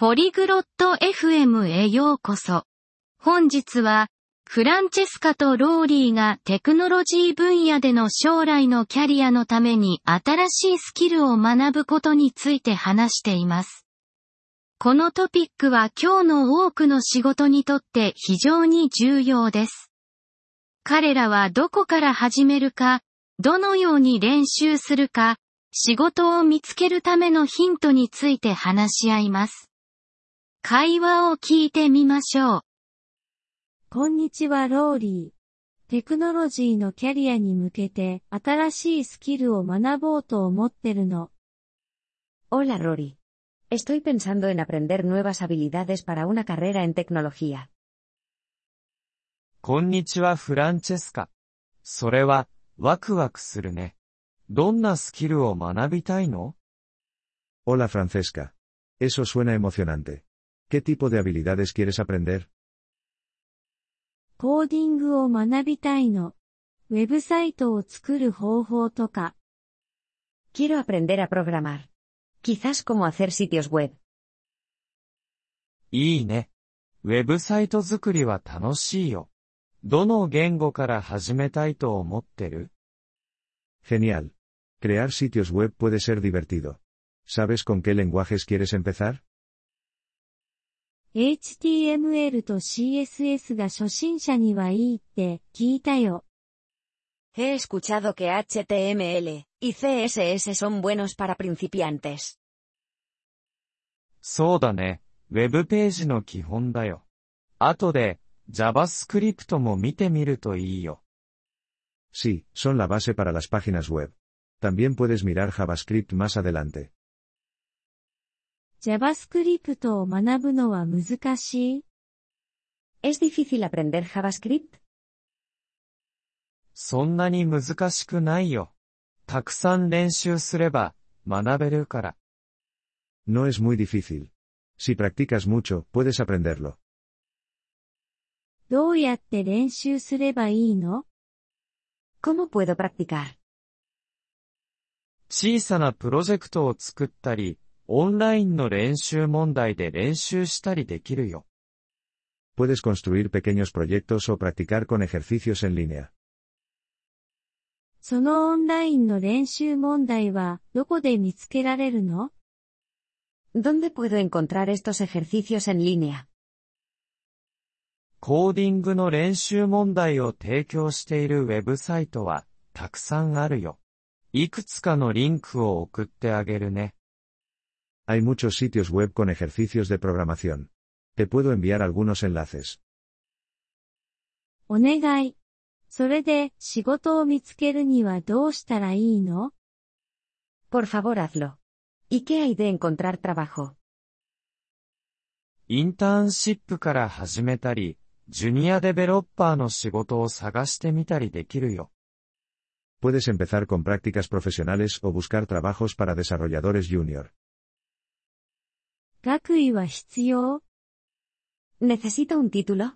ポリグロット FM へようこそ。本日は、フランチェスカとローリーがテクノロジー分野での将来のキャリアのために新しいスキルを学ぶことについて話しています。このトピックは今日の多くの仕事にとって非常に重要です。彼らはどこから始めるか、どのように練習するか、仕事を見つけるためのヒントについて話し合います。会話を聞いてみましょう。こんにちはローリー。テクノロジーのキャリアに向けて新しいスキルを学ぼうと思ってるの。Hola Rory. Estoy pensando en aprender nuevas habilidades para una carrera en tecnología. こんにちはフランチェスカ。それは、ワクワクするね。どんなスキルを学びたいの Hola Francesca. Eso suena emocionante. ¿Qué tipo de habilidades quieres aprender? コーディングを学びたいの。ウェブサイトを作る方法とか。Quiero aprender a programar. Quizás cómo hacer sitios web. いいね。ウェブサイト作りは楽しいよ。どの言語から始めたいと思ってる Genial. Crear sitios web puede ser divertido. ¿Sabes con qué lenguajes quieres empezar? HTML と CSS が初心者にはいいって聞いたよ。He escuchado que HTML y CSS son buenos para principiantes. そうだね。ウェブページの基本だよ。後で JavaScript も見てみるといいよ。Sí, son la base para las páginas web. También puedes mirar JavaScript más adelante. JavaScript を学ぶのは難しい ¿Es difícil aprender JavaScript? そんなに難しくないよ。たくさん練習すれば学べるから。No es muy difícil. Si practicas mucho, puedes aprenderlo. どうやって練習すればいいの ¿Cómo puedo practicar? 小さなプロジェクトを作ったり、オンラインの練習問題で練習したりできるよ。Puedes construir pequeños proyectos o practicar con ejercicios en línea. そのオンラインの練習問題はどこで見つけられるの ¿Dónde puedo encontrar estos ejercicios en línea? コーディングの練習問題を提供しているウェブサイトはたくさんあるよ。いくつかのリンクを送ってあげるね。Hay muchos sitios web con ejercicios de programación. Te puedo enviar algunos enlaces. お願い。それで仕事を見つけるにはどうしたらいいの Por favor hazlo. ¿Y qué hay de encontrar trabajo? インターンシップから始めたり、ジュニアデベロッパーの仕事を探してみたりできるよ。Puedes empezar con prácticas profesionales o buscar trabajos para desarrolladores junior. 学位は必要 ¿Necesito un título?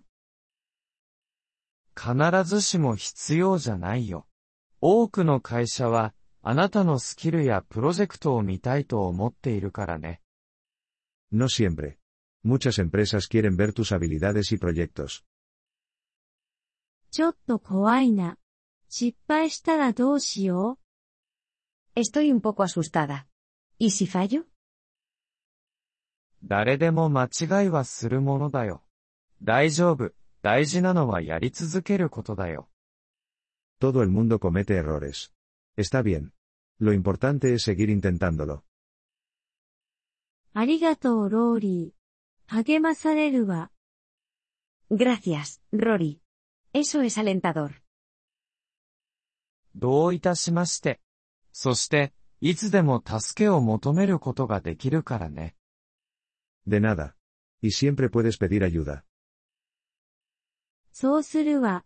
必ずしも必要じゃないよ。多くの会社は、あなたのスキルやプロジェクトを見たいと思っているからね。No siempre. Muchas empresas quieren ver tus habilidades y proyectos. ちょっと怖いな。失敗したらどうしよう Estoy un poco asustada. ¿Y si fallo? 誰でも間違いはするものだよ。大丈夫。大事なのはやり続けることだよ。Todo el mundo comete errores. Está bien. Lo importante es seguir intentándolo. ありがとう、ローリー。励まされるわ。Gracias, Rory. Eso es alentador. どういたしまして。そして、いつでも助けを求めることができるからね。De nada. Y siempre puedes pedir ayuda. そうするわ。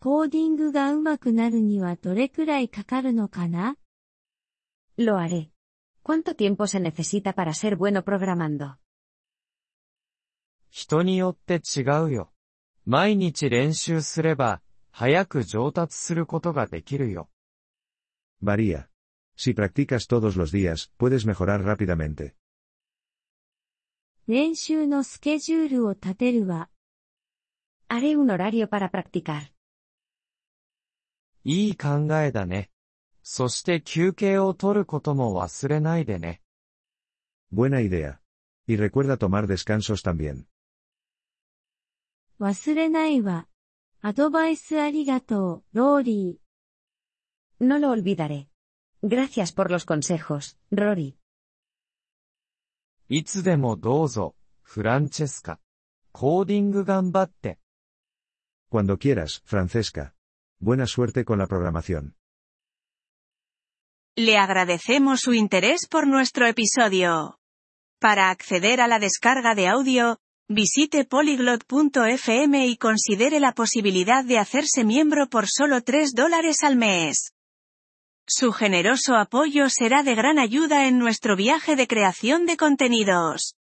コーディングが上手くなるにはどれくらいかかるのかな Lo haré. ¿Cuánto tiempo se necesita para ser bueno programando? 人によって違うよ。毎日練習すれば、早く上達することができるよ。Varía. Si practicas todos los días, puedes mejorar rápidamente. 練習のスケジュールを立てるわ。Haré un horario para practicar. いい考えだね。そして休憩を取ることも忘れないでね。Buena idea. Y recuerda tomar descansos también. 忘れないわ。アドバイスありがとう、ローリー。No lo olvidaré. Gracias por los consejos, Rory. いつでもどうぞ、フランチェスカ。コーディング頑張って。 Cuando quieras, Francesca. Buena suerte con la programación. Le agradecemos su interés por nuestro episodio. Para acceder a la descarga de audio, visite polyglot.fm y considere la posibilidad de hacerse miembro por solo 3 dólares al mes. Su generoso apoyo será de gran ayuda en nuestro viaje de creación de contenidos.